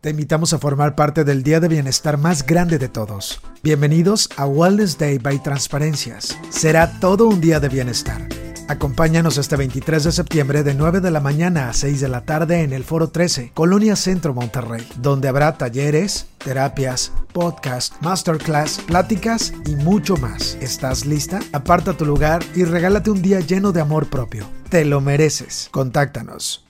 Te invitamos a formar parte del día de bienestar más grande de todos. Bienvenidos a Wellness Day by Transparencias. Será todo un día de bienestar. Acompáñanos este 23 de septiembre de 9 de la mañana a 6 de la tarde en el Foro 13, Colonia Centro Monterrey, donde habrá talleres, terapias, podcast, masterclass, pláticas y mucho más. ¿Estás lista? Aparta tu lugar y regálate un día lleno de amor propio. Te lo mereces. Contáctanos.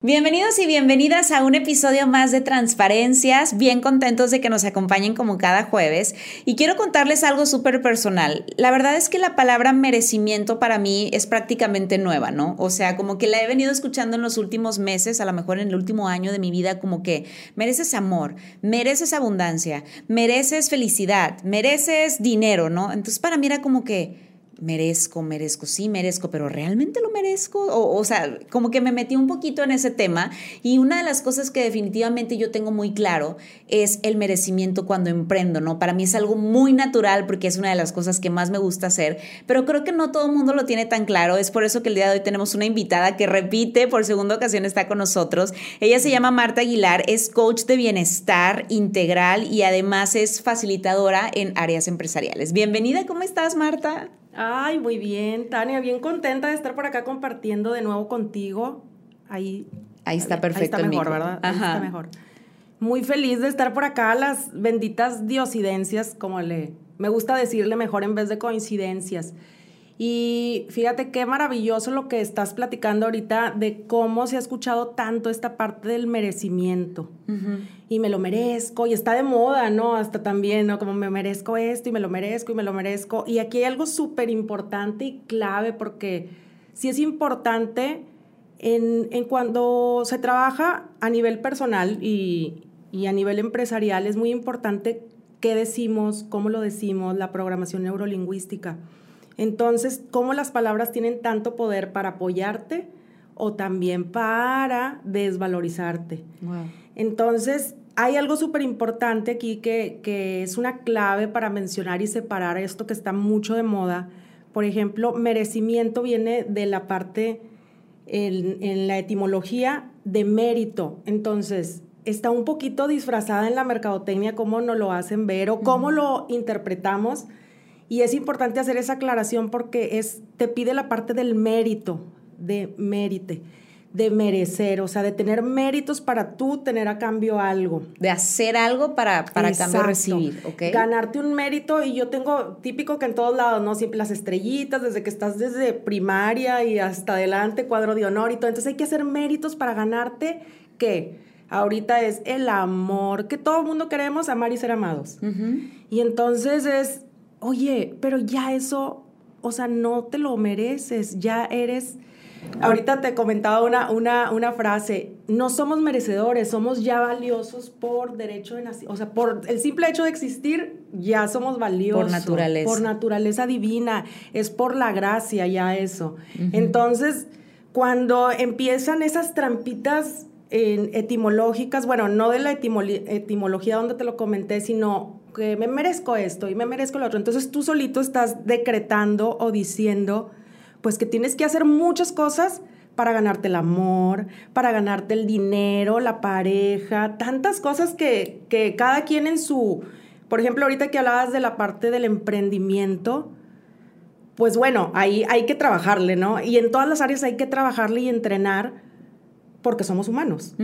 Bienvenidos y bienvenidas a un episodio más de Transparencias, bien contentos de que nos acompañen como cada jueves y quiero contarles algo súper personal. La verdad es que la palabra merecimiento para mí es prácticamente nueva, ¿no? O sea, como que la he venido escuchando en los últimos meses, a lo mejor en el último año de mi vida, como que mereces amor, mereces abundancia, mereces felicidad, mereces dinero, ¿no? Entonces para mí era como que merezco, merezco, sí, merezco, pero ¿realmente lo merezco? O, sea, como que me metí un poquito en ese tema y una de las cosas que definitivamente yo tengo muy claro es el merecimiento cuando emprendo, ¿no? Para mí es algo muy natural porque es una de las cosas que más me gusta hacer, pero creo que no todo el mundo lo tiene tan claro, es por eso que el día de hoy tenemos una invitada que repite, por segunda ocasión está con nosotros. Ella se llama Marta Aguilar, es coach de bienestar integral y además es facilitadora en áreas empresariales. Bienvenida, ¿cómo estás, Marta? Ay, muy bien, Tania, bien contenta de estar por acá compartiendo de nuevo contigo. Ahí, ahí está perfecto. Ahí está mejor, ¿verdad? Ahí está mejor. Muy feliz de estar por acá, las benditas diosidencias, como le me gusta decirle mejor en vez de coincidencias. Y fíjate qué maravilloso lo que estás platicando ahorita de cómo se ha escuchado tanto esta parte del merecimiento. Y me lo merezco, y está de moda, ¿no? Hasta también, ¿no? Como me merezco esto y me lo merezco y me lo merezco. Y aquí hay algo súper importante y clave porque sí es importante en, en, cuando se trabaja a nivel personal y, y a nivel empresarial, es muy importante qué decimos, cómo lo decimos, la programación neurolingüística. Entonces, ¿cómo las palabras tienen tanto poder para apoyarte o también para desvalorizarte? Entonces, hay algo súper importante aquí que, que es una clave para mencionar y separar esto que está mucho de moda. Por ejemplo, merecimiento viene de la parte en, en, la etimología de mérito. Entonces, está un poquito disfrazada en la mercadotecnia cómo nos lo hacen ver o cómo lo interpretamos y es importante hacer esa aclaración porque es, te pide la parte del mérito, de mérite, de merecer, o sea, de tener méritos para tú tener a cambio algo. De hacer algo para, para cambio recibir, ¿ok? Ganarte un mérito y yo tengo típico que en todos lados, ¿no? Siempre las estrellitas, desde que estás desde primaria y hasta adelante, cuadro de honor y todo. Entonces hay que hacer méritos para ganarte, ¿qué? Ahorita es el amor, que todo el mundo queremos amar y ser amados. Y entonces es oye, pero ya eso, o sea, no te lo mereces, ya eres... Ahorita te comentaba una, una, una frase, no somos merecedores, somos ya valiosos por derecho de nacer, o sea, por el simple hecho de existir, ya somos valiosos. Por naturaleza. Por naturaleza divina, es por la gracia ya eso. Entonces, cuando empiezan esas trampitas etimológicas, bueno, no de la etimología donde te lo comenté, sino que me merezco esto y me merezco lo otro. Entonces tú solito estás decretando o diciendo, pues que tienes que hacer muchas cosas para ganarte el amor, para ganarte el dinero, la pareja, tantas cosas que, que cada quien en su, por ejemplo, ahorita que hablabas de la parte del emprendimiento, pues bueno, ahí hay que trabajarle, ¿no? Y en todas las áreas hay que trabajarle y entrenar porque somos humanos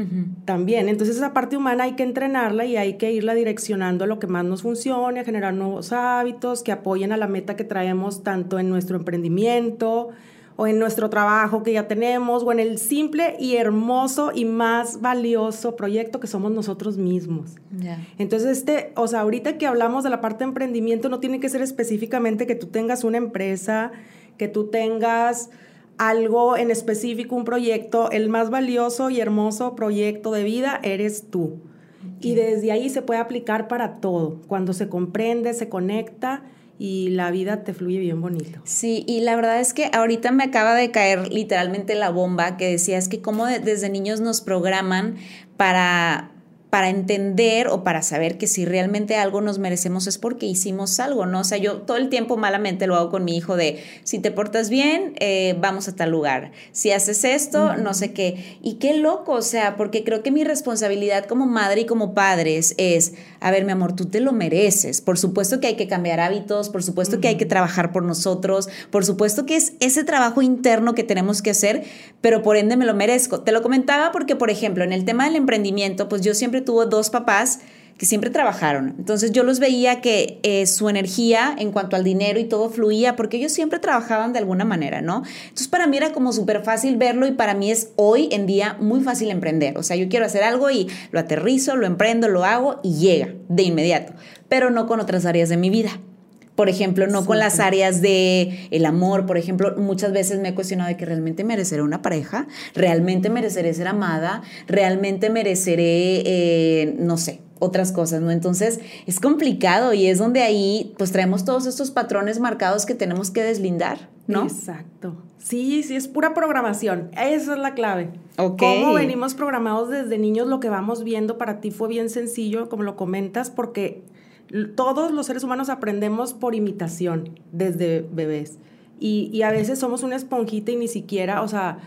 también. Entonces esa parte humana hay que entrenarla y hay que irla direccionando a lo que más nos funcione, a generar nuevos hábitos que apoyen a la meta que traemos tanto en nuestro emprendimiento o en nuestro trabajo que ya tenemos o en el simple y hermoso y más valioso proyecto que somos nosotros mismos. Entonces, este, o sea, ahorita que hablamos de la parte de emprendimiento no tiene que ser específicamente que tú tengas una empresa, que tú tengas algo en específico, un proyecto, el más valioso y hermoso proyecto de vida eres tú. Y desde ahí se puede aplicar para todo, cuando se comprende, se conecta y la vida te fluye bien bonito. Sí, y la verdad es que ahorita me acaba de caer literalmente la bomba que decía, es que como desde niños nos programan para para entender o para saber que si realmente algo nos merecemos es porque hicimos algo, ¿no? O sea, yo todo el tiempo malamente lo hago con mi hijo de, si te portas bien, eh, vamos a tal lugar, si haces esto, no sé qué. Y qué loco, o sea, porque creo que mi responsabilidad como madre y como padres es, a ver, mi amor, tú te lo mereces. Por supuesto que hay que cambiar hábitos, por supuesto que hay que trabajar por nosotros, por supuesto que es ese trabajo interno que tenemos que hacer, pero por ende me lo merezco. Te lo comentaba porque, por ejemplo, en el tema del emprendimiento, pues yo siempre tuvo dos papás que siempre trabajaron. Entonces yo los veía que eh, su energía en cuanto al dinero y todo fluía porque ellos siempre trabajaban de alguna manera, ¿no? Entonces para mí era como súper fácil verlo y para mí es hoy en día muy fácil emprender. O sea, yo quiero hacer algo y lo aterrizo, lo emprendo, lo hago y llega de inmediato, pero no con otras áreas de mi vida. Por ejemplo, no con las áreas de el amor, por ejemplo, muchas veces me he cuestionado de que realmente mereceré una pareja, realmente mereceré ser amada, realmente mereceré, eh, no sé, otras cosas, ¿no? Entonces es complicado y es donde ahí pues traemos todos estos patrones marcados que tenemos que deslindar, ¿no? Exacto. Sí, sí, es pura programación. Esa es la clave. Ok. Cómo venimos programados desde niños, lo que vamos viendo para ti fue bien sencillo, como lo comentas, porque todos los seres humanos aprendemos por imitación desde bebés. Y, a veces somos una esponjita y ni siquiera, o sea,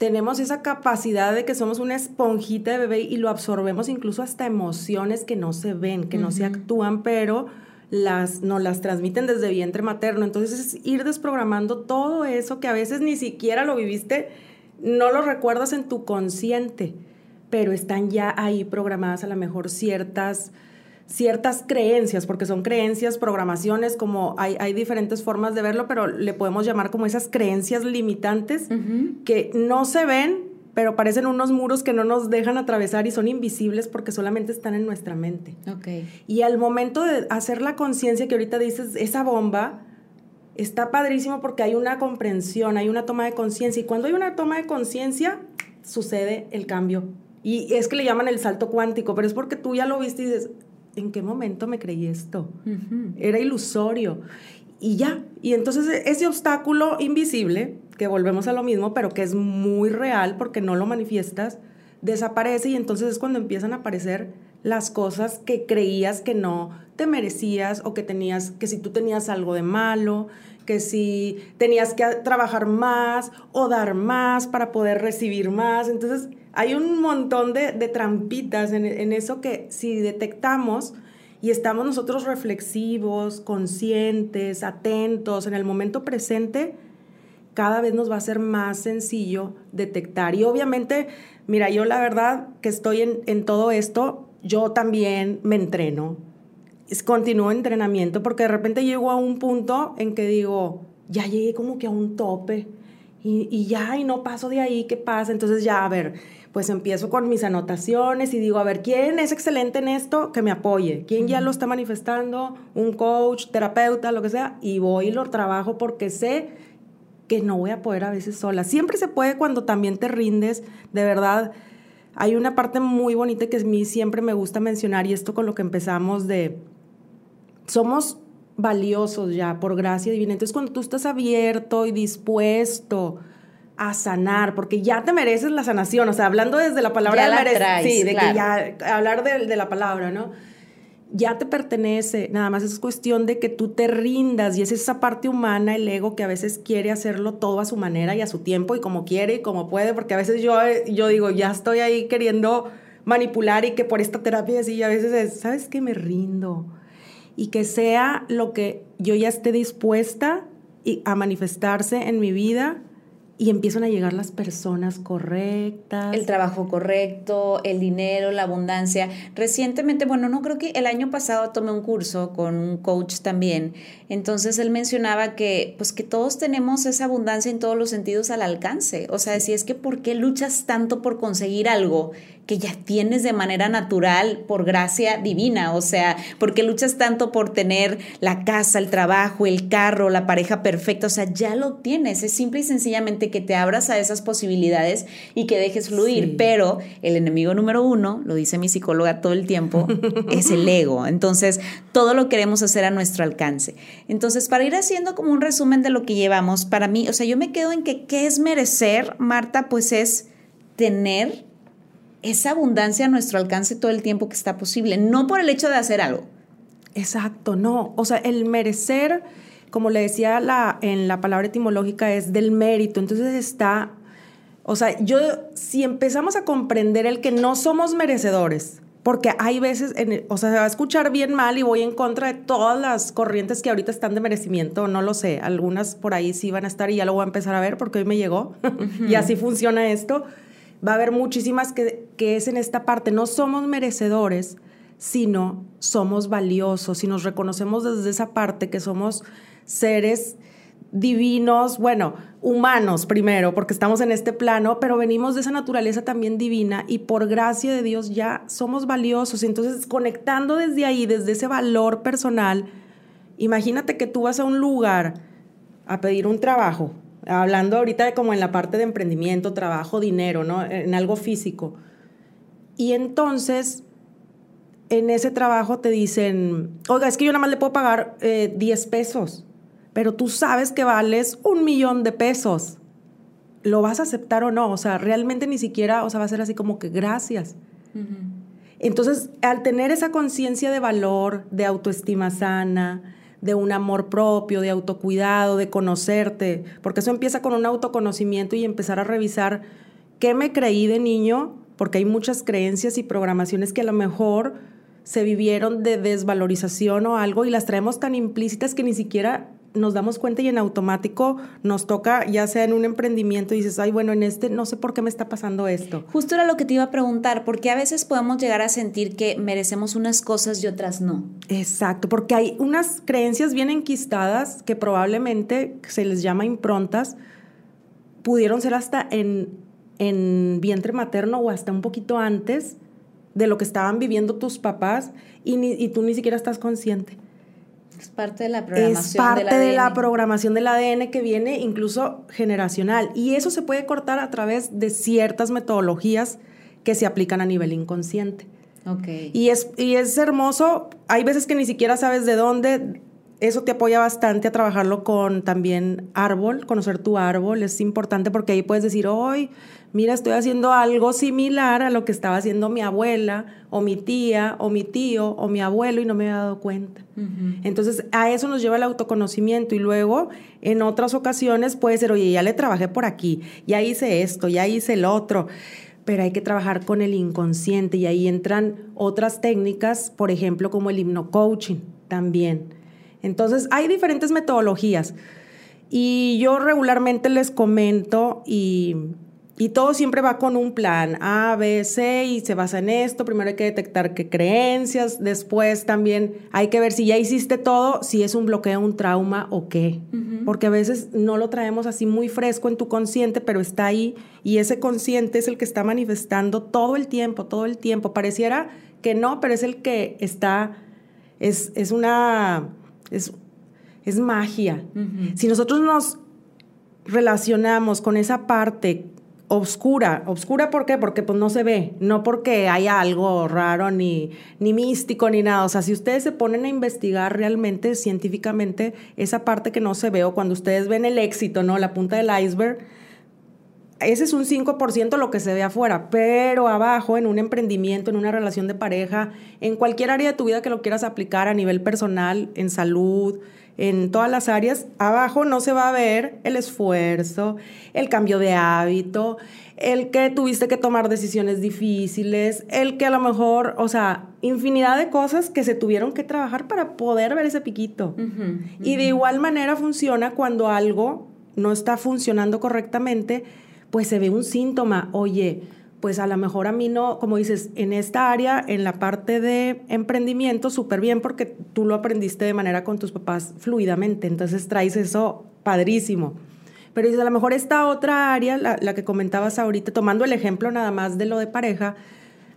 tenemos esa capacidad de que somos una esponjita de bebé y lo absorbemos incluso hasta emociones que no se ven, que no se actúan, pero las, nos las transmiten desde vientre materno. Entonces es ir desprogramando todo eso que a veces ni siquiera lo viviste, no lo recuerdas en tu consciente, pero están ya ahí programadas a lo mejor ciertas ciertas creencias, porque son creencias, programaciones, como hay, hay, diferentes formas de verlo, pero le podemos llamar como esas creencias limitantes que no se ven, pero parecen unos muros que no nos dejan atravesar y son invisibles porque solamente están en nuestra mente. Okay. Y al momento de hacer la conciencia que ahorita dices, esa bomba, está padrísimo porque hay una comprensión, hay una toma de conciencia y cuando hay una toma de conciencia, sucede el cambio. Y es que le llaman el salto cuántico, pero es porque tú ya lo viste y dices, ¿en qué momento me creí esto? Era ilusorio. Y ya, y entonces e, ese obstáculo invisible, que volvemos a lo mismo, pero que es muy real porque no lo manifiestas, desaparece y entonces es cuando empiezan a aparecer las cosas que creías que no te merecías o que tenías, que si tú tenías algo de malo, que si tenías que trabajar más o dar más para poder recibir más. Entonces, hay un montón de, trampitas en, en, eso que si detectamos y estamos nosotros reflexivos, conscientes, atentos en el momento presente, cada vez nos va a ser más sencillo detectar. Y obviamente, mira, yo la verdad que estoy en, en todo esto, yo también me entreno, continúo entrenamiento porque de repente llego a un punto en que digo, ya llegué como que a un tope y, y ya, y no paso de ahí, ¿qué pasa? Entonces ya, a ver, pues empiezo con mis anotaciones y digo, a ver, ¿quién es excelente en esto? Que me apoye. ¿Quién ya lo está manifestando? Un coach, terapeuta, lo que sea. Y voy y lo trabajo porque sé que no voy a poder a veces sola. Siempre se puede cuando también te rindes, de verdad. Hay una parte muy bonita que a mí siempre me gusta mencionar y esto con lo que empezamos de, somos valiosos ya por gracia divina. Entonces cuando tú estás abierto y dispuesto a sanar, porque ya te mereces la sanación, o sea, hablando desde la palabra de sí, de que ya hablar de, de, la palabra, ¿no? Ya te pertenece, nada más es cuestión de que tú te rindas y es esa parte humana, el ego que a veces quiere hacerlo todo a su manera y a su tiempo y como quiere y como puede, porque a veces yo, yo digo, ya estoy ahí queriendo manipular y que por esta terapia así, a veces es, ¿sabes qué? Me rindo y que sea lo que yo ya esté dispuesta a manifestarse en mi vida y empiezan a llegar las personas correctas. El trabajo correcto, el dinero, la abundancia. Recientemente, bueno, no creo que el año pasado tomé un curso con un coach también. Entonces él mencionaba que pues que todos tenemos esa abundancia en todos los sentidos al alcance. O sea, si es que ¿por qué luchas tanto por conseguir algo que ya tienes de manera natural por gracia divina, o sea, porque luchas tanto por tener la casa, el trabajo, el carro, la pareja perfecta, o sea, ya lo tienes, es simple y sencillamente que te abras a esas posibilidades y que dejes fluir, pero el enemigo número uno, lo dice mi psicóloga todo el tiempo, es el ego, entonces todo lo queremos hacer a nuestro alcance. Entonces, para ir haciendo como un resumen de lo que llevamos, para mí, o sea, yo me quedo en que qué es merecer, Marta, pues es tener esa abundancia a nuestro alcance todo el tiempo que está posible, no por el hecho de hacer algo. Exacto, no. O sea, el merecer, como le decía la, en la palabra etimológica, es del mérito. Entonces está, o sea, yo, si empezamos a comprender el que no somos merecedores, porque hay veces, en, o sea, se va a escuchar bien mal y voy en contra de todas las corrientes que ahorita están de merecimiento, no lo sé, algunas por ahí sí van a estar y ya lo voy a empezar a ver porque hoy me llegó y así funciona esto va a haber muchísimas que, es en esta parte. No somos merecedores, sino somos valiosos. Y nos reconocemos desde esa parte que somos seres divinos, bueno, humanos primero, porque estamos en este plano, pero venimos de esa naturaleza también divina y por gracia de Dios ya somos valiosos. Entonces, conectando desde ahí, desde ese valor personal, imagínate que tú vas a un lugar a pedir un trabajo hablando ahorita de como en la parte de emprendimiento, trabajo, dinero, ¿no? En algo físico. Y entonces, en ese trabajo te dicen, oiga, es que yo nada más le puedo pagar 10 eh, pesos, pero tú sabes que vales un millón de pesos. ¿Lo vas a aceptar o no? O sea, realmente ni siquiera, o sea, va a ser así como que gracias. Entonces, al tener esa conciencia de valor, de autoestima sana, de un amor propio, de autocuidado, de conocerte, porque eso empieza con un autoconocimiento y empezar a revisar qué me creí de niño, porque hay muchas creencias y programaciones que a lo mejor se vivieron de desvalorización o algo y las traemos tan implícitas que ni siquiera nos damos cuenta y en automático nos toca, ya sea en un emprendimiento, y dices, ay, bueno, en este no sé por qué me está pasando esto. Justo era lo que te iba a preguntar, porque a veces podemos llegar a sentir que merecemos unas cosas y otras no. Exacto, porque hay unas creencias bien enquistadas que probablemente se les llama improntas, pudieron ser hasta en, en vientre materno o hasta un poquito antes de lo que estaban viviendo tus papás y, y tú ni siquiera estás consciente. Es parte de la programación. Es parte de la programación del ADN que viene incluso generacional. Y eso se puede cortar a través de ciertas metodologías que se aplican a nivel inconsciente. Okay. Y, es, y es hermoso. Hay veces que ni siquiera sabes de dónde. Eso te apoya bastante a trabajarlo con también árbol, conocer tu árbol. Es importante porque ahí puedes decir, hoy mira, estoy haciendo algo similar a lo que estaba haciendo mi abuela o mi tía o mi tío o mi abuelo y no me había dado cuenta. Entonces, a eso nos lleva el autoconocimiento y luego en otras ocasiones puede ser, oye, ya le trabajé por aquí, ya hice esto, ya hice el otro pero hay que trabajar con el inconsciente y ahí entran otras técnicas, por ejemplo, como el hipnocoaching también. Entonces, hay diferentes metodologías y yo regularmente les comento y y todo siempre va con un plan A, B, C y se basa en esto. Primero hay que detectar qué creencias, después también hay que ver si ya hiciste todo, si es un bloqueo, un trauma o qué. Porque a veces no lo traemos así muy fresco en tu consciente, pero está ahí y ese consciente es el que está manifestando todo el tiempo, todo el tiempo. Pareciera que no, pero es el que está, es, es una, es, es magia. Si nosotros nos relacionamos con esa parte obscura. ¿Obscura por qué? Porque pues no se ve, no porque haya algo raro ni, ni místico ni nada. O sea, si ustedes se ponen a investigar realmente científicamente esa parte que no se ve o cuando ustedes ven el éxito, ¿no? La punta del iceberg, ese es un 5% lo que se ve afuera, pero abajo en un emprendimiento, en una relación de pareja, en cualquier área de tu vida que lo quieras aplicar a nivel personal, en salud, en todas las áreas, abajo no se va a ver el esfuerzo, el cambio de hábito, el que tuviste que tomar decisiones difíciles, el que a lo mejor, o sea, infinidad de cosas que se tuvieron que trabajar para poder ver ese piquito. Y de igual manera funciona cuando algo no está funcionando correctamente, pues se ve un síntoma, oye, pues a lo mejor a mí no, como dices, en esta área, en la parte de emprendimiento, súper bien porque tú lo aprendiste de manera con tus papás fluidamente, entonces traes eso padrísimo. Pero a lo mejor esta otra área, la, que comentabas ahorita, tomando el ejemplo nada más de lo de pareja,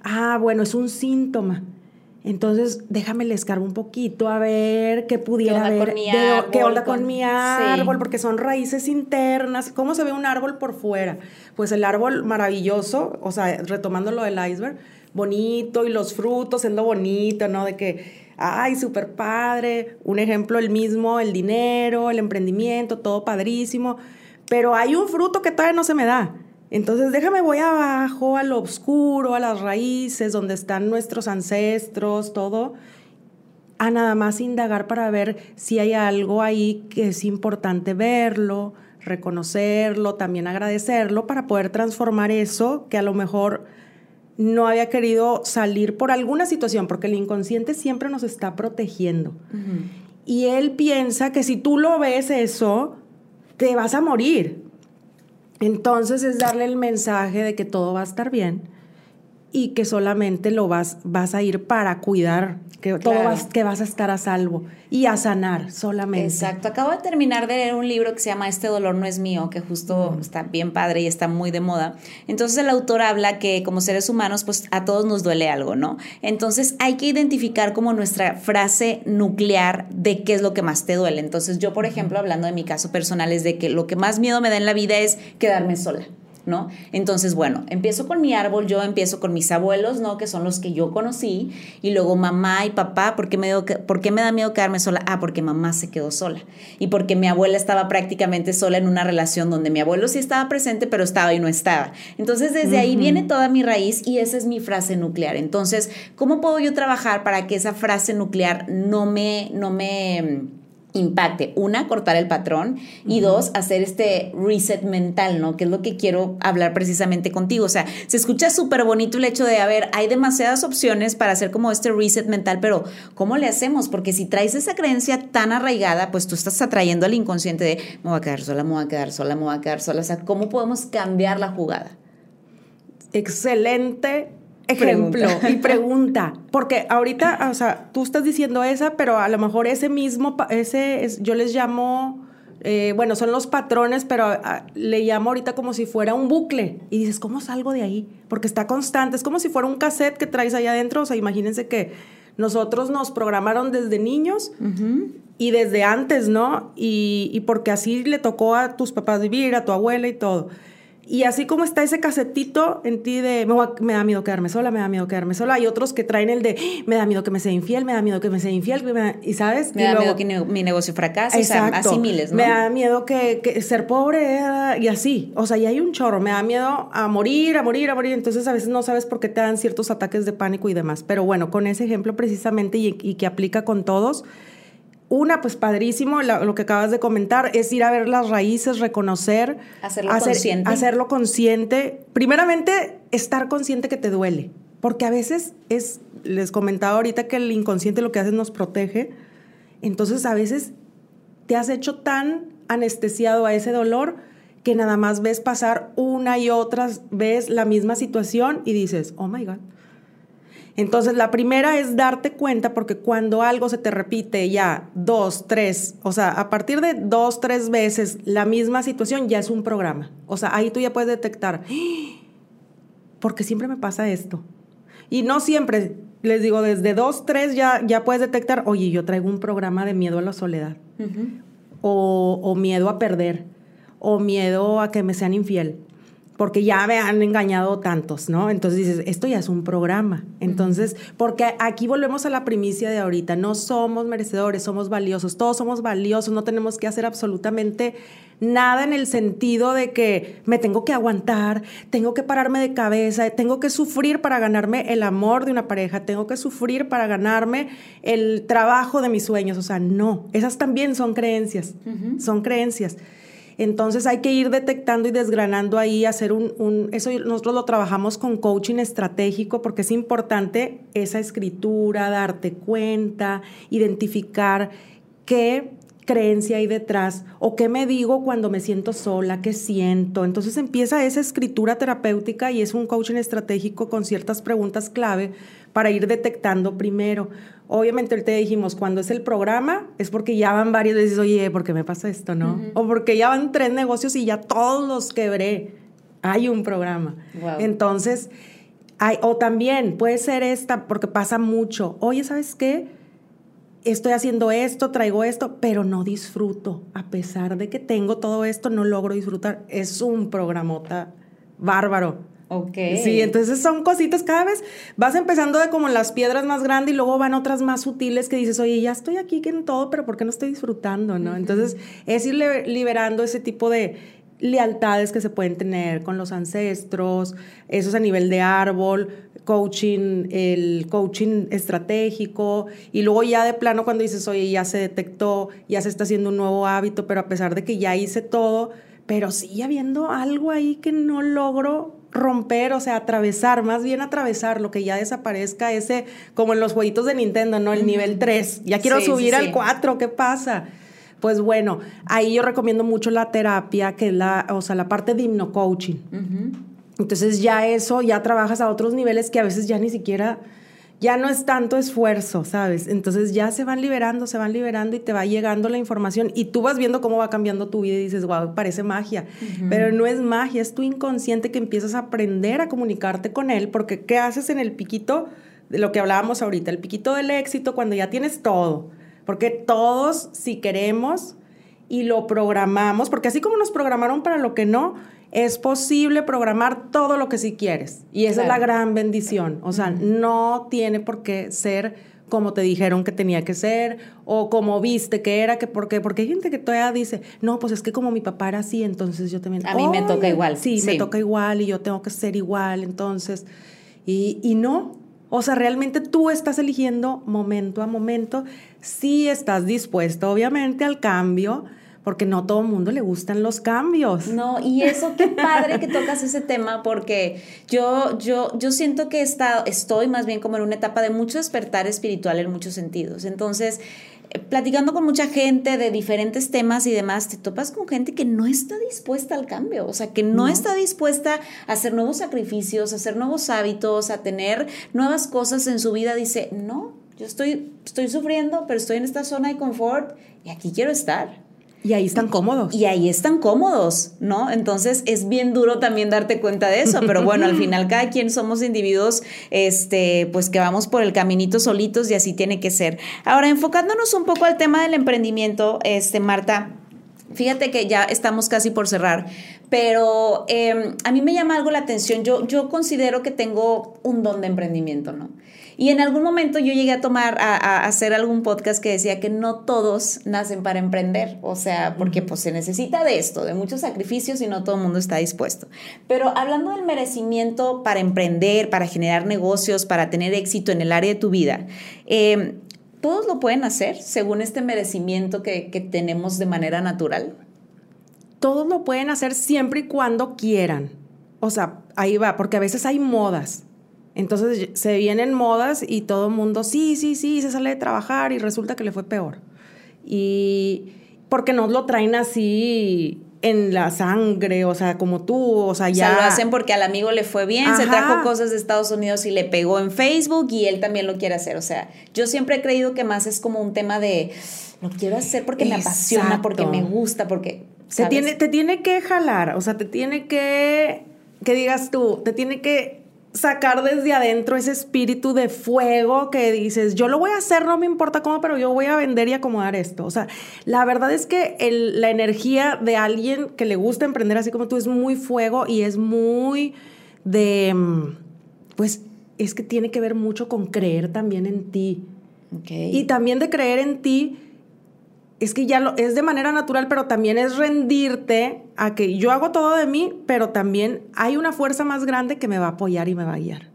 Ah, bueno, es un síntoma. Entonces, déjame le escarbo un poquito a ver qué pudiera ¿Qué mi de-? ¿Qué onda con, Con- mi sí. árbol? Porque son raíces internas. ¿Cómo se ve un árbol por fuera? Pues el árbol maravilloso, o sea, retomando lo del iceberg, bonito y los frutos siendo bonito, ¿no? De que, ay, súper padre. Un ejemplo, el mismo, el dinero, el emprendimiento, todo padrísimo. Pero hay un fruto que todavía no se me da. Entonces déjame voy abajo, a lo oscuro, a las raíces, donde están nuestros ancestros, todo, a nada más indagar para ver si hay algo ahí que es importante verlo, reconocerlo, también agradecerlo para poder transformar eso que a lo mejor no había querido salir por alguna situación, porque el inconsciente siempre nos está protegiendo. Y él piensa que si tú lo ves eso, te vas a morir. Entonces es darle el mensaje de que todo va a estar bien y que solamente lo vas, vas a ir para cuidar, que todo vas, que vas a estar a salvo y a sanar solamente. Exacto. Acabo de terminar de leer un libro que se llama Este dolor no es mío, que justo está bien padre y está muy de moda. Entonces el autor habla que como seres humanos, pues a todos nos duele algo, ¿no? Entonces hay que identificar como nuestra frase nuclear de qué es lo que más te duele. Entonces yo, por ejemplo, hablando de mi caso personal, es de que lo que más miedo me da en la vida es quedarme sola. ¿No? Entonces, bueno, empiezo con mi árbol, yo empiezo con mis abuelos, ¿no? Que son los que yo conocí, y luego mamá y papá, ¿por qué me, dio que- por qué me da miedo quedarme sola? Ah, porque mamá se quedó sola, y porque mi abuela estaba prácticamente sola en una relación donde mi abuelo sí estaba presente, pero estaba y no estaba. Entonces, desde ahí viene toda mi raíz y esa es mi frase nuclear. Entonces, ¿cómo puedo yo trabajar para que esa frase nuclear no me, no me impacte. Una, cortar el patrón y dos, hacer este reset mental, ¿no? Que es lo que quiero hablar precisamente contigo. O sea, se escucha súper bonito el hecho de, a ver, hay demasiadas opciones para hacer como este reset mental, pero ¿cómo le hacemos? Porque si traes esa creencia tan arraigada, pues tú estás atrayendo al inconsciente de, me voy a quedar sola, me voy a quedar sola, me voy a quedar sola. O sea, ¿cómo podemos cambiar la jugada? Excelente ejemplo Pregunta. y pregunta. Porque ahorita, o sea, tú estás diciendo esa, pero a lo mejor ese mismo, ese es, yo les llamo, eh, bueno, son los patrones, pero le llamo ahorita como si fuera un bucle. Y dices, ¿cómo salgo de ahí? Porque está constante, es como si fuera un cassette que traes allá adentro. O sea, imagínense que nosotros nos programaron desde niños y desde antes, ¿no? Y, y porque así le tocó a tus papás vivir, a tu abuela y todo. Y así como está ese casetito en ti de me, a- me da miedo quedarme sola, me da miedo quedarme sola, hay otros que traen el de "Ah, me da miedo que me sea infiel, me da miedo que me sea infiel, me da- y sabes, Me Y da luego- miedo que ne- mi negocio fracase, o sea, así miles, ¿no? Me da miedo que, que ser pobre eh, y así. O sea, y hay un chorro. Me da miedo a morir, a morir, a morir. Entonces a veces no sabes por qué te dan ciertos ataques de pánico y demás. Pero bueno, con ese ejemplo precisamente y, y que aplica con todos. Una, pues padrísimo, la- lo que acabas de comentar, es ir a ver las raíces, reconocer. Hacerlo hacer- consciente. Hacerlo consciente. Primeramente, estar consciente que te duele. Porque a veces es, les comentaba ahorita que el inconsciente lo que hace es nos protege. Entonces a veces te has hecho tan anestesiado a ese dolor que nada más ves pasar una y otra vez la misma situación y dices, oh my God. Entonces, la primera es darte cuenta, porque cuando algo se te repite ya dos, tres, o sea, a partir de dos, tres veces la misma situación, ya es un programa. O sea, ahí tú ya puedes detectar, "Ah, porque siempre me pasa esto. Y no siempre, les digo, desde dos, tres ya, ya puedes detectar, oye, yo traigo un programa de miedo a la soledad, o, o miedo a perder, o miedo a que me sean infiel, porque ya me han engañado tantos, ¿no? Entonces dices, esto ya es un programa. Entonces, porque aquí volvemos a la primicia de ahorita, no somos merecedores, somos valiosos, todos somos valiosos, no tenemos que hacer absolutamente nada en el sentido de que me tengo que aguantar, tengo que pararme de cabeza, tengo que sufrir para ganarme el amor de una pareja, tengo que sufrir para ganarme el trabajo de mis sueños, o sea, no, esas también son creencias, son creencias. Entonces hay que ir detectando y desgranando ahí, hacer un, eso nosotros lo trabajamos con coaching estratégico porque es importante esa escritura, darte cuenta, identificar qué creencia hay detrás o qué me digo cuando me siento sola, qué siento. Entonces empieza esa escritura terapéutica y es un coaching estratégico con ciertas preguntas clave para ir detectando primero. Obviamente ahorita dijimos, cuando es el programa es porque ya van varias veces, oye, ¿por qué me pasa esto, no? O porque ya van tres negocios y ya todos los quebré. Hay un programa. Wow. Entonces, o también puede ser esta, porque pasa mucho. Oye, ¿sabes qué? Estoy haciendo esto, traigo esto, pero no disfruto. A pesar de que tengo todo esto, no logro disfrutar. Es un programota bárbaro. Ok. Sí, entonces son cositas, cada vez vas empezando de como las piedras más grandes y luego van otras más sutiles que dices, oye, ya estoy aquí en todo, pero ¿por qué no estoy disfrutando? ¿no? Entonces es ir liberando ese tipo de lealtades que se pueden tener con los ancestros, eso es a nivel de árbol, coaching, el coaching estratégico, y luego ya de plano cuando dices, oye, ya se detectó, ya se está haciendo un nuevo hábito, pero a pesar de que ya hice todo, pero sigue habiendo algo ahí que no logro romper, o sea, atravesar, más bien atravesar lo que ya desaparezca ese, como en los jueguitos de Nintendo, ¿no? El nivel 3, ya quiero subir al 4, ¿qué pasa? Pues bueno, ahí yo recomiendo mucho la terapia, que es la, o sea, la parte de hipnocoaching. Entonces ya eso, ya trabajas a otros niveles que a veces ya ni siquiera ya no es tanto esfuerzo, ¿sabes? Entonces ya se van liberando, se van liberando y te va llegando la información y tú vas viendo cómo va cambiando tu vida y dices, wow, parece magia, pero no es magia, es tu inconsciente que empiezas a aprender a comunicarte con él, porque ¿qué haces en el piquito de lo que hablábamos ahorita? El piquito del éxito cuando ya tienes todo, porque todos si queremos y lo programamos, porque así como nos programaron para lo que no, es posible programar todo lo que sí quieres. Y esa es la gran bendición. O sea, no tiene por qué ser como te dijeron que tenía que ser o como viste que era, que por qué. Porque hay gente que todavía dice, no, pues es que como mi papá era así, entonces yo también. A mí me toca igual. Sí, me toca igual y yo tengo que ser igual, entonces. Y, y no, o sea, realmente tú estás eligiendo momento a momento si estás dispuesto, obviamente, al cambio porque no todo el mundo le gustan los cambios. No, y eso qué padre que tocas ese tema porque yo yo yo siento que está estoy más bien como en una etapa de mucho despertar espiritual en muchos sentidos. Entonces, eh, platicando con mucha gente de diferentes temas y demás, te topas con gente que no está dispuesta al cambio, o sea, que no, está dispuesta a hacer nuevos sacrificios, a hacer nuevos hábitos, a tener nuevas cosas en su vida. Dice, no, yo estoy, estoy sufriendo, pero estoy en esta zona de confort y aquí quiero estar. Y ahí están cómodos. Y ahí están cómodos, ¿no? Entonces es bien duro también darte cuenta de eso, pero bueno, al final cada quien somos individuos, este, pues que vamos por el caminito solitos y así tiene que ser. Ahora, enfocándonos un poco al tema del emprendimiento, este, Marta, Fíjate que ya estamos casi por cerrar, pero em, a mí me llama algo la atención. Yo, yo considero que tengo un don de emprendimiento, ¿no? Y en algún momento yo llegué a tomar, a, hacer algún podcast que decía que no todos nacen para emprender, o sea, porque pues se necesita de esto, de muchos sacrificios y no todo el mundo está dispuesto. Pero hablando del merecimiento para emprender, para generar negocios, para tener éxito en el área de tu vida, em, ¿todos lo pueden hacer según este merecimiento que, que tenemos de manera natural? Todos lo pueden hacer siempre y cuando quieran. O sea, ahí va, porque a veces hay modas. Entonces se vienen modas y todo el mundo, sí, sí, sí, se sale de trabajar y resulta que le fue peor. Y porque no lo traen así en la sangre, o sea, como tú, o sea, ya. O sea, lo hacen porque al amigo le fue bien, se trajo cosas de Estados Unidos y le pegó en Facebook y él también lo quiere hacer. O sea, yo siempre he creído que más es como un tema de lo quiero hacer porque me apasiona, porque me gusta, porque. Te tiene, te tiene que jalar, o sea, te tiene que. Que digas tú, te tiene que sacar desde adentro ese espíritu de fuego que dices, yo lo voy a hacer, no me importa cómo, pero yo voy a vender y acomodar esto. O sea, la verdad es que la energía de alguien que le gusta emprender así como tú es muy fuego y es muy de, mm, pues es que tiene que ver mucho con creer también en ti. Y también de creer en ti es que ya lo, es de manera natural, pero también es rendirte a que yo hago todo de mí, pero también hay una fuerza más grande que me va a apoyar y me va a guiar.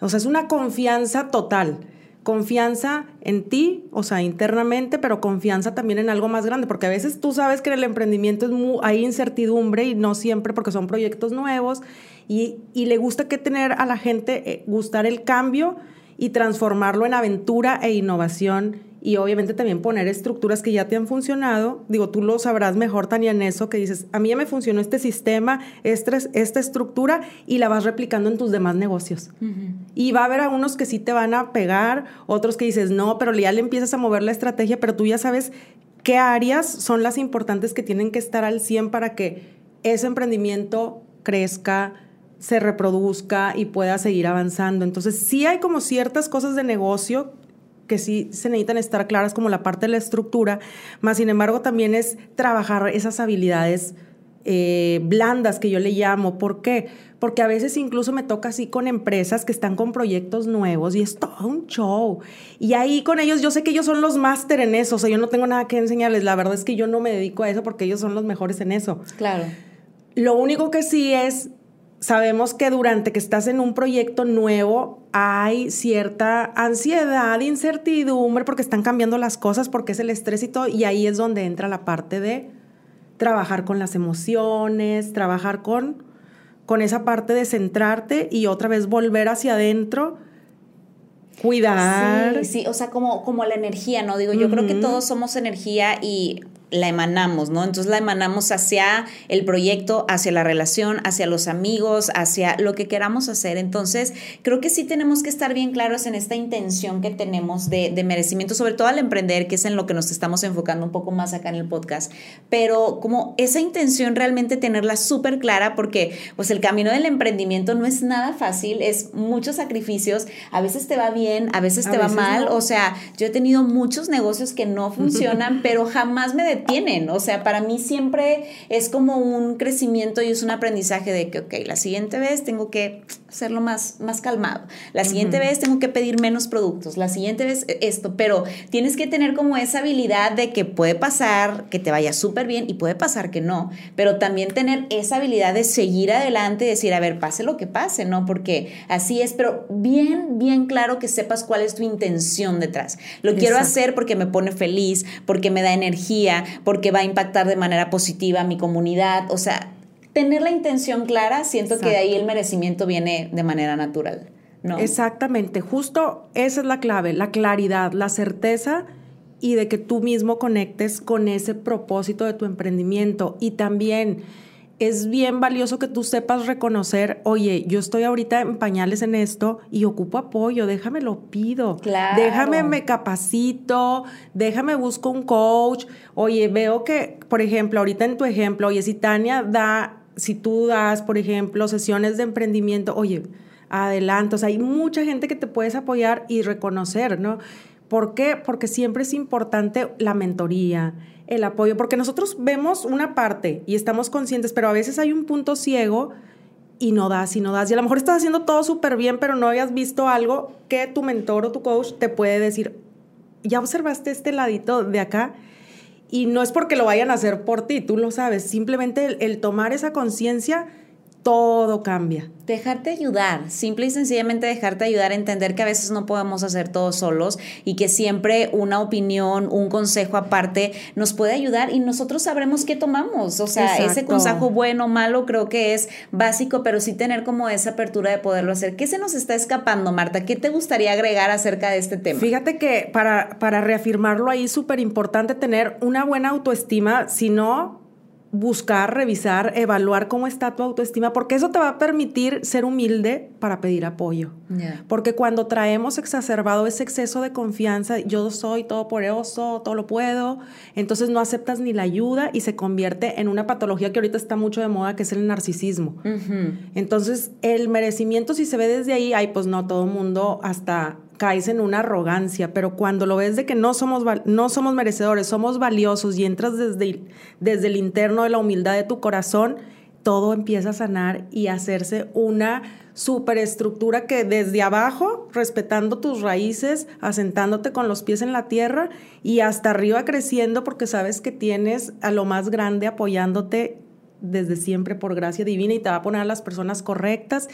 O sea, es una confianza total. Confianza en ti, o sea, internamente, pero confianza también en algo más grande, porque a veces tú sabes que en el emprendimiento es muy, hay incertidumbre y no siempre porque son proyectos nuevos y, y le gusta que tener a la gente eh, gustar el cambio y transformarlo en aventura e innovación y obviamente también poner estructuras que ya te han funcionado. Digo, tú lo sabrás mejor, Tania, en eso, que dices, a mí ya me funcionó este sistema, esta, esta estructura, y la vas replicando en tus demás negocios. Y va a haber algunos que sí te van a pegar, otros que dices, no, pero ya le empiezas a mover la estrategia, pero tú ya sabes qué áreas son las importantes que tienen que estar al 100 para que ese emprendimiento crezca, se reproduzca y pueda seguir avanzando. Entonces, sí hay como ciertas cosas de negocio que sí se necesitan estar claras como la parte de la estructura, más sin embargo también es trabajar esas habilidades eh, blandas que yo le llamo. ¿Por qué? Porque a veces incluso me toca así con empresas que están con proyectos nuevos y es todo un show. Y ahí con ellos, yo sé que ellos son los máster en eso, o sea, yo no tengo nada que enseñarles. La verdad es que yo no me dedico a eso porque ellos son los mejores en eso. Claro. Lo único que sí es, sabemos que durante que estás en un proyecto nuevo hay cierta ansiedad, incertidumbre, porque están cambiando las cosas, porque es el estrés y todo, y ahí es donde entra la parte de trabajar con las emociones, trabajar con, con esa parte de centrarte y otra vez volver hacia adentro cuidar. Sí, sí, o sea, como, como la energía, ¿no? Digo, yo creo que todos somos energía y la emanamos, ¿no? Entonces la emanamos hacia el proyecto, hacia la relación, hacia los amigos, hacia lo que queramos hacer. Entonces, creo que sí tenemos que estar bien claros en esta intención que tenemos de, de, merecimiento, sobre todo al emprender, que es en lo que nos estamos enfocando un poco más acá en el podcast. Pero como esa intención realmente tenerla súper clara, porque pues el camino del emprendimiento no es nada fácil, es muchos sacrificios, a veces te va bien, a veces te va mal, no. o sea, yo he tenido muchos negocios que no funcionan, pero jamás me tienen. O sea, para mí siempre es como un crecimiento y es un aprendizaje de que, ok, la siguiente vez tengo que hacerlo más, más calmado. La siguiente uh -huh. vez tengo que pedir menos productos. La siguiente vez e, esto. Pero tienes que tener como esa habilidad de que puede pasar que te vaya súper bien y puede pasar que no. Pero también tener esa habilidad de seguir adelante y decir, a ver, pase lo que pase, ¿no? Porque así es. Pero bien, bien claro que sepas cuál es tu intención detrás. Lo quiero hacer porque me pone feliz, porque me da energía, porque va a impactar de manera positiva a mi comunidad. O sea, tener la intención clara, siento Exacto. que de ahí el merecimiento viene de manera natural. ¿no? Exactamente, justo esa es la clave, la claridad, la certeza y de que tú mismo conectes con ese propósito de tu emprendimiento. Y también es bien valioso que tú sepas reconocer, oye, yo estoy ahorita en pañales en esto y ocupo apoyo, déjame lo pido, claro. déjame me capacito, déjame busco un coach, oye, veo que, por ejemplo, ahorita en tu ejemplo, oye, si Tania da, si tú das, por ejemplo, sesiones de emprendimiento, oye, adelante, o sea, hay mucha gente que te puedes apoyar y reconocer, ¿no? ¿Por qué? Porque siempre es importante la mentoría, el apoyo, porque nosotros vemos una parte y estamos conscientes, pero a veces hay un punto ciego y no das y no das. Y a lo mejor estás haciendo todo súper bien, pero no habías visto algo que tu mentor o tu coach te puede decir, ya observaste este ladito de acá. Y no es porque lo vayan a hacer por ti, tú lo sabes, simplemente el, el tomar esa conciencia todo cambia. Dejarte ayudar, simple y sencillamente dejarte ayudar entender que a veces no podemos hacer todo solos y que siempre una opinión, un consejo aparte nos puede ayudar y nosotros sabremos qué tomamos. O sea, Exacto. ese consejo bueno o malo creo que es básico, pero sí tener como esa apertura de poderlo hacer. ¿Qué se nos está escapando, Marta? ¿Qué te gustaría agregar acerca de este tema? Fíjate que para, para reafirmarlo ahí es súper importante tener una buena autoestima, si no buscar, revisar, evaluar cómo está tu autoestima, porque eso te va a permitir ser humilde para pedir apoyo. Yeah. Porque cuando traemos exacerbado ese exceso de confianza, yo soy todo poderoso, todo lo puedo, entonces no aceptas ni la ayuda y se convierte en una patología que ahorita está mucho de moda, que es el narcisismo. Uh -huh. Entonces, el merecimiento, si se ve desde ahí, ay, pues no, todo mundo hasta caes en una arrogancia, pero cuando lo ves de que no somos, no somos merecedores, somos valiosos y entras desde, desde el interno de la humildad de tu corazón, todo empieza a sanar y a hacerse una superestructura que desde abajo, respetando tus raíces, asentándote con los pies en la tierra y hasta arriba creciendo porque sabes que tienes a lo más grande apoyándote desde siempre por gracia divina y te va a poner a las personas correctas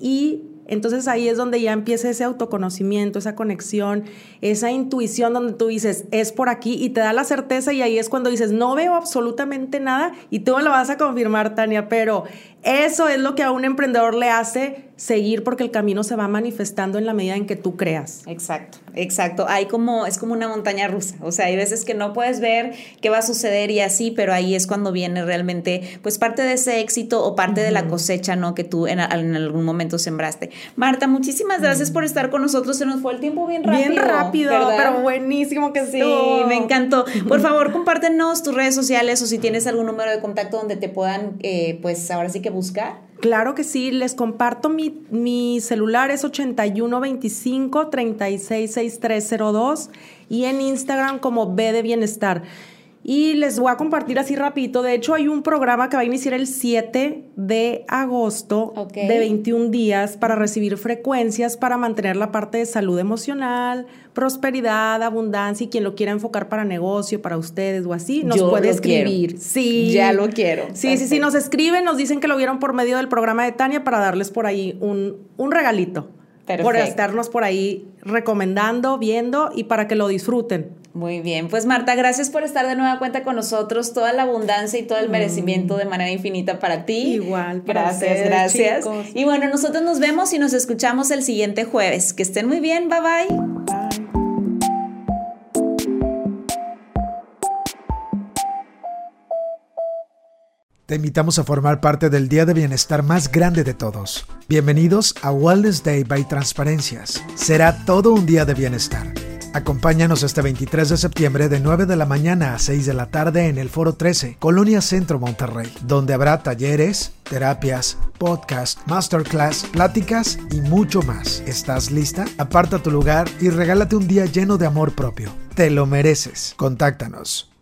y entonces ahí es donde ya empieza ese autoconocimiento, esa conexión, esa intuición donde tú dices, es por aquí y te da la certeza y ahí es cuando dices, no veo absolutamente nada y tú me lo vas a confirmar, Tania, pero eso es lo que a un emprendedor le hace seguir porque el camino se va manifestando en la medida en que tú creas. Exacto, exacto. Hay como, es como una montaña rusa. O sea, hay veces que no puedes ver qué va a suceder y así, pero ahí es cuando viene realmente, pues parte de ese éxito o parte uh -huh. de la cosecha, ¿no? Que tú en, en, algún momento sembraste. Marta, muchísimas gracias uh -huh. por estar con nosotros. Se nos fue el tiempo bien rápido. Bien rápido, ¿verdad? pero buenísimo que sí. Estuvo. me encantó. Por favor, compártenos tus redes sociales o si tienes algún número de contacto donde te puedan, eh, pues ahora sí que buscar. Claro que sí, les comparto mi, mi celular es 8125 366302 y en Instagram como B de Bienestar. Y les voy a compartir así rapidito. De hecho, hay un programa que va a iniciar el 7 de agosto de 21 días para recibir frecuencias para mantener la parte de salud emocional, prosperidad, abundancia y quien lo quiera enfocar para negocio, para ustedes o así, nos puede escribir. Sí. Ya lo quiero. Sí, sí, sí, nos escriben, nos dicen que lo vieron por medio del programa de Tania para darles por ahí un, un regalito. Por estarnos por ahí recomendando, viendo y para que lo disfruten. Muy bien, pues Marta, gracias por estar de nueva cuenta con nosotros, toda la abundancia y todo el mm. merecimiento de manera infinita para ti. Igual, gracias, gracias. Y bueno, nosotros nos vemos y nos escuchamos el siguiente jueves. Que estén muy bien, bye bye. Bye. Te invitamos a formar parte del día de bienestar más grande de todos. Bienvenidos a Wellness Day by Transparencias. Será todo un día de bienestar Acompáñanos este 23 de septiembre de 9 de la mañana a 6 de la tarde en el Foro 13, Colonia Centro Monterrey, donde habrá talleres, terapias, podcast, masterclass, pláticas y mucho más. ¿Estás lista? Aparta tu lugar y regálate un día lleno de amor propio. Te lo mereces. Contáctanos